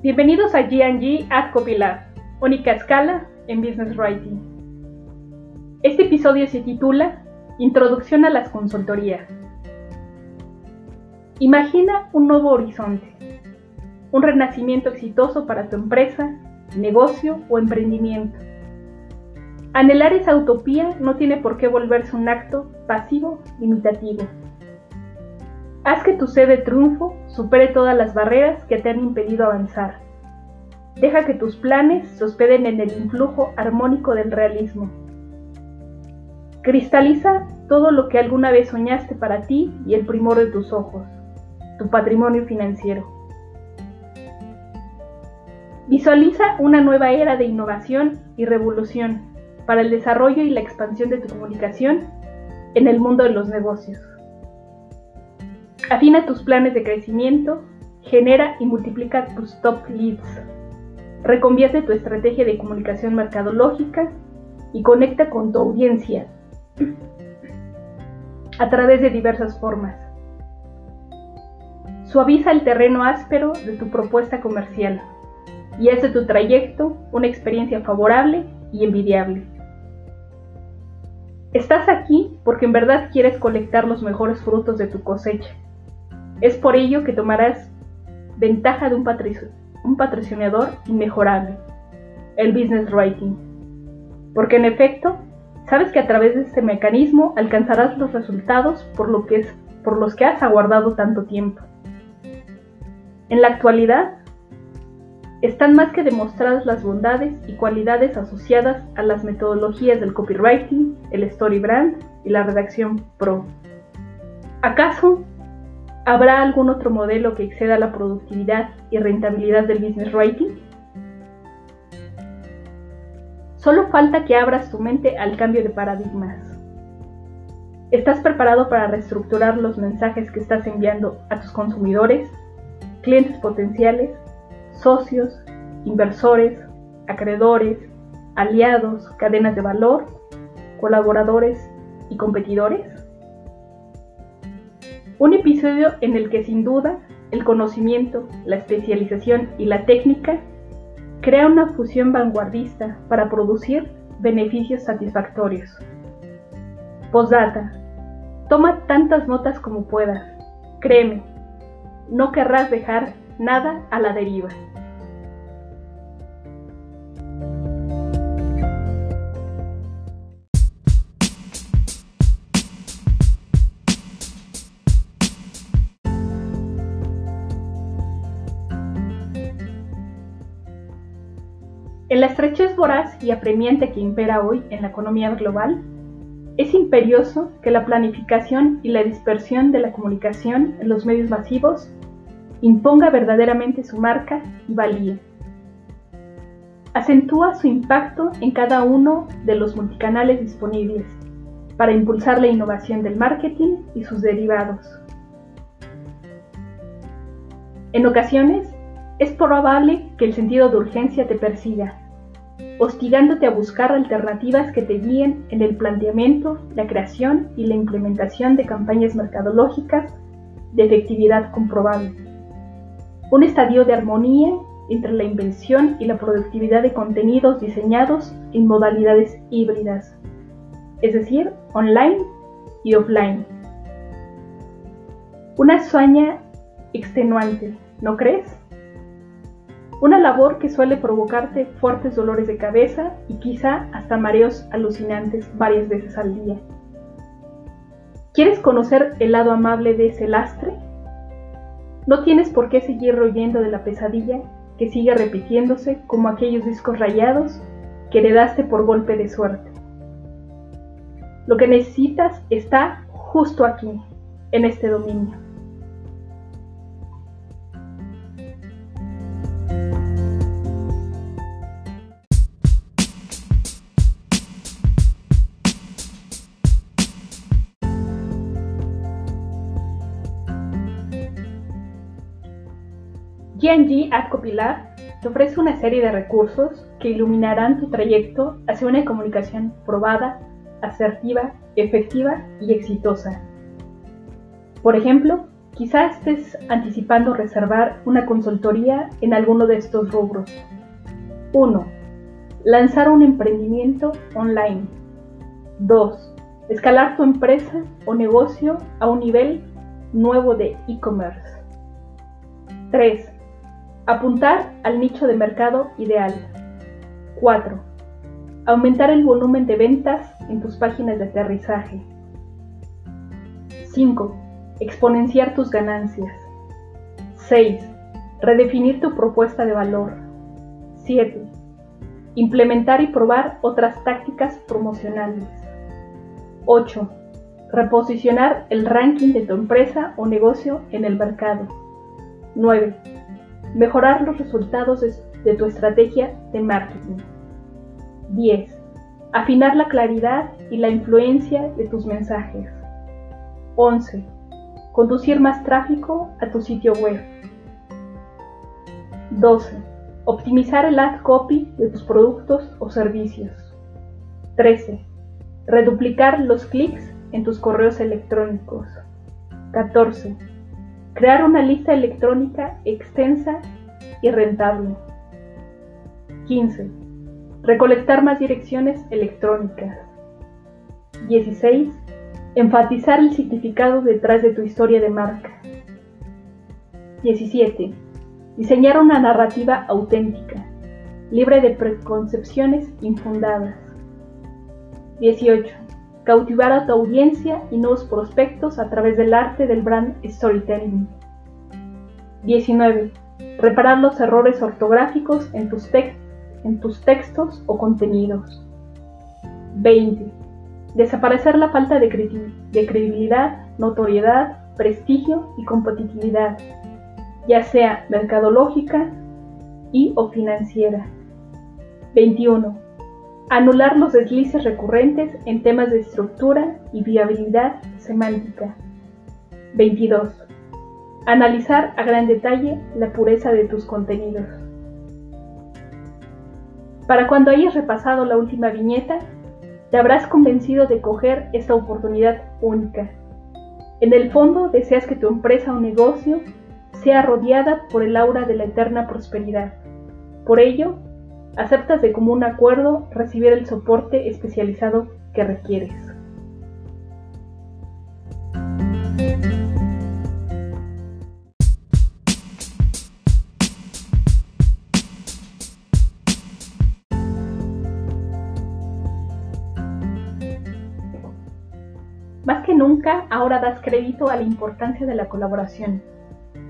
Bienvenidos a G&G Ad Copilab, única escala en Business Writing. Este episodio se titula Introducción a las consultorías. Imagina un nuevo horizonte, un renacimiento exitoso para tu empresa, negocio o emprendimiento. Anhelar esa utopía no tiene por qué volverse un acto pasivo limitativo. Haz que tu sed de triunfo supere todas las barreras que te han impedido avanzar. Deja que tus planes se hospeden en el influjo armónico del realismo. Cristaliza todo lo que alguna vez soñaste para ti y el primor de tus ojos, tu patrimonio financiero. Visualiza una nueva era de innovación y revolución para el desarrollo y la expansión de tu comunicación en el mundo de los negocios. Afina tus planes de crecimiento, genera y multiplica tus top leads. Reconvierte tu estrategia de comunicación mercadológica y conecta con tu audiencia a través de diversas formas. Suaviza el terreno áspero de tu propuesta comercial y haz de tu trayecto una experiencia favorable y envidiable. Estás aquí porque en verdad quieres colectar los mejores frutos de tu cosecha es por ello que tomarás ventaja de un, un patrocinador inmejorable, el business writing. Porque en efecto, sabes que a través de este mecanismo alcanzarás los resultados por, por los que has aguardado tanto tiempo. En la actualidad, están más que demostradas las bondades y cualidades asociadas a las metodologías del copywriting, el story brand y la redacción pro. ¿Acaso ¿Habrá algún otro modelo que exceda la productividad y rentabilidad del business writing? Solo falta que abras tu mente al cambio de paradigmas. ¿Estás preparado para reestructurar los mensajes que estás enviando a tus consumidores, clientes potenciales, socios, inversores, acreedores, aliados, cadenas de valor, colaboradores y competidores? Un episodio en el que sin duda el conocimiento, la especialización y la técnica crea una fusión vanguardista para producir beneficios satisfactorios. Postdata. Toma tantas notas como puedas. Créeme, no querrás dejar nada a la deriva. En la estrechez voraz y apremiante que impera hoy en la economía global, es imperioso que la planificación y la dispersión de la comunicación en los medios masivos imponga verdaderamente su marca y valía. Acentúa su impacto en cada uno de los multicanales disponibles para impulsar la innovación del marketing y sus derivados. En ocasiones, es probable que el sentido de urgencia te persiga, hostigándote a buscar alternativas que te guíen en el planteamiento, la creación y la implementación de campañas mercadológicas de efectividad comprobable. Un estadio de armonía entre la invención y la productividad de contenidos diseñados en modalidades híbridas, es decir, online y offline. Una hazaña extenuante, ¿no crees? Una labor que suele provocarte fuertes dolores de cabeza y quizá hasta mareos alucinantes varias veces al día. ¿Quieres conocer el lado amable de ese lastre? No tienes por qué seguir royendo de la pesadilla que sigue repitiéndose como aquellos discos rayados que heredaste por golpe de suerte. Lo que necesitas está justo aquí, en este dominio. G&G Ad te ofrece una serie de recursos que iluminarán tu trayecto hacia una comunicación probada, asertiva, efectiva y exitosa. Por ejemplo, Quizá estés anticipando reservar una consultoría en alguno de estos rubros. 1. Lanzar un emprendimiento online. 2. Escalar tu empresa o negocio a un nivel nuevo de e-commerce. 3. Apuntar al nicho de mercado ideal. 4. Aumentar el volumen de ventas en tus páginas de aterrizaje. 5. Exponenciar tus ganancias. 6. Redefinir tu propuesta de valor. 7. Implementar y probar otras tácticas promocionales. 8. Reposicionar el ranking de tu empresa o negocio en el mercado. 9. Mejorar los resultados de, tu estrategia de marketing. 10. Afinar la claridad y la influencia de tus mensajes. 11. Conducir más tráfico a tu sitio web. 12. Optimizar el ad copy de tus productos o servicios. 13. Reduplicar los clics en tus correos electrónicos. 14. Crear una lista electrónica extensa y rentable. 15. Recolectar más direcciones electrónicas. 16 Enfatizar el significado detrás de tu historia de marca. 17. Diseñar una narrativa auténtica, libre de preconcepciones infundadas. 18. Cautivar a tu audiencia y nuevos prospectos a través del arte del brand storytelling. 19. Reparar los errores ortográficos en tus, textos o contenidos. 20 Desaparecer la falta de, credibilidad, notoriedad, prestigio y competitividad, ya sea mercadológica y o financiera. 21. Anular los deslices recurrentes en temas de estructura y viabilidad semántica. 22. Analizar a gran detalle la pureza de tus contenidos. Para cuando hayas repasado la última viñeta, te habrás convencido de coger esta oportunidad única. En el fondo deseas que tu empresa o negocio sea rodeada por el aura de la eterna prosperidad. Por ello, aceptas de común acuerdo recibir el soporte especializado que requieres. Más que nunca, ahora das crédito a la importancia de la colaboración.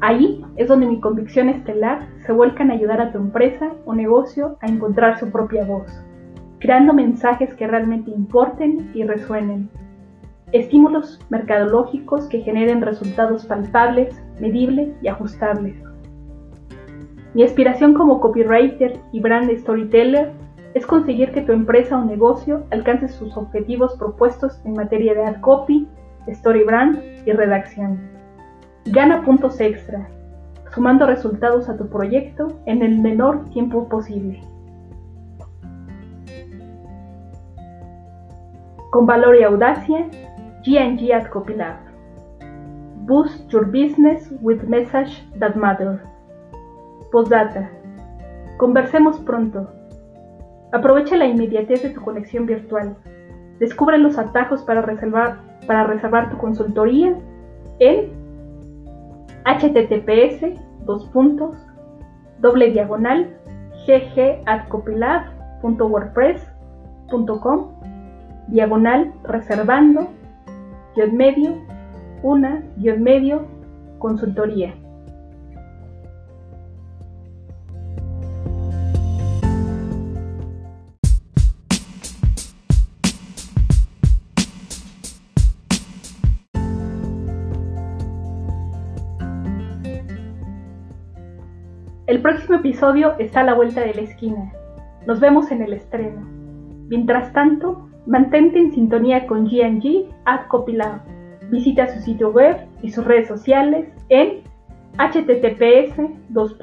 Ahí es donde mi convicción estelar se vuelca en ayudar a tu empresa o negocio a encontrar su propia voz, creando mensajes que realmente importen y resuenen. Estímulos mercadológicos que generen resultados palpables, medibles y ajustables. Mi aspiración como copywriter y brand storyteller es conseguir que tu empresa o negocio alcance sus objetivos propuestos en materia de ad copy, story brand y redacción. Gana puntos extra, sumando resultados a tu proyecto en el menor tiempo posible. Con valor y audacia, G&G Ad Copy Lab. Boost your business with message that matter. Postdata. Conversemos pronto. Aprovecha la inmediatez de tu conexión virtual. Descubre los atajos para reservar, para reservar tu consultoría en https dos puntos doble diagonal ggadcopilab.wordpress.com diagonal reservando guion medio una guion medio consultoría. Próximo episodio está a la vuelta de la esquina. Nos vemos en el estreno. Mientras tanto, mantente en sintonía con GG at Copilab. Visita su sitio web y sus redes sociales en https dos.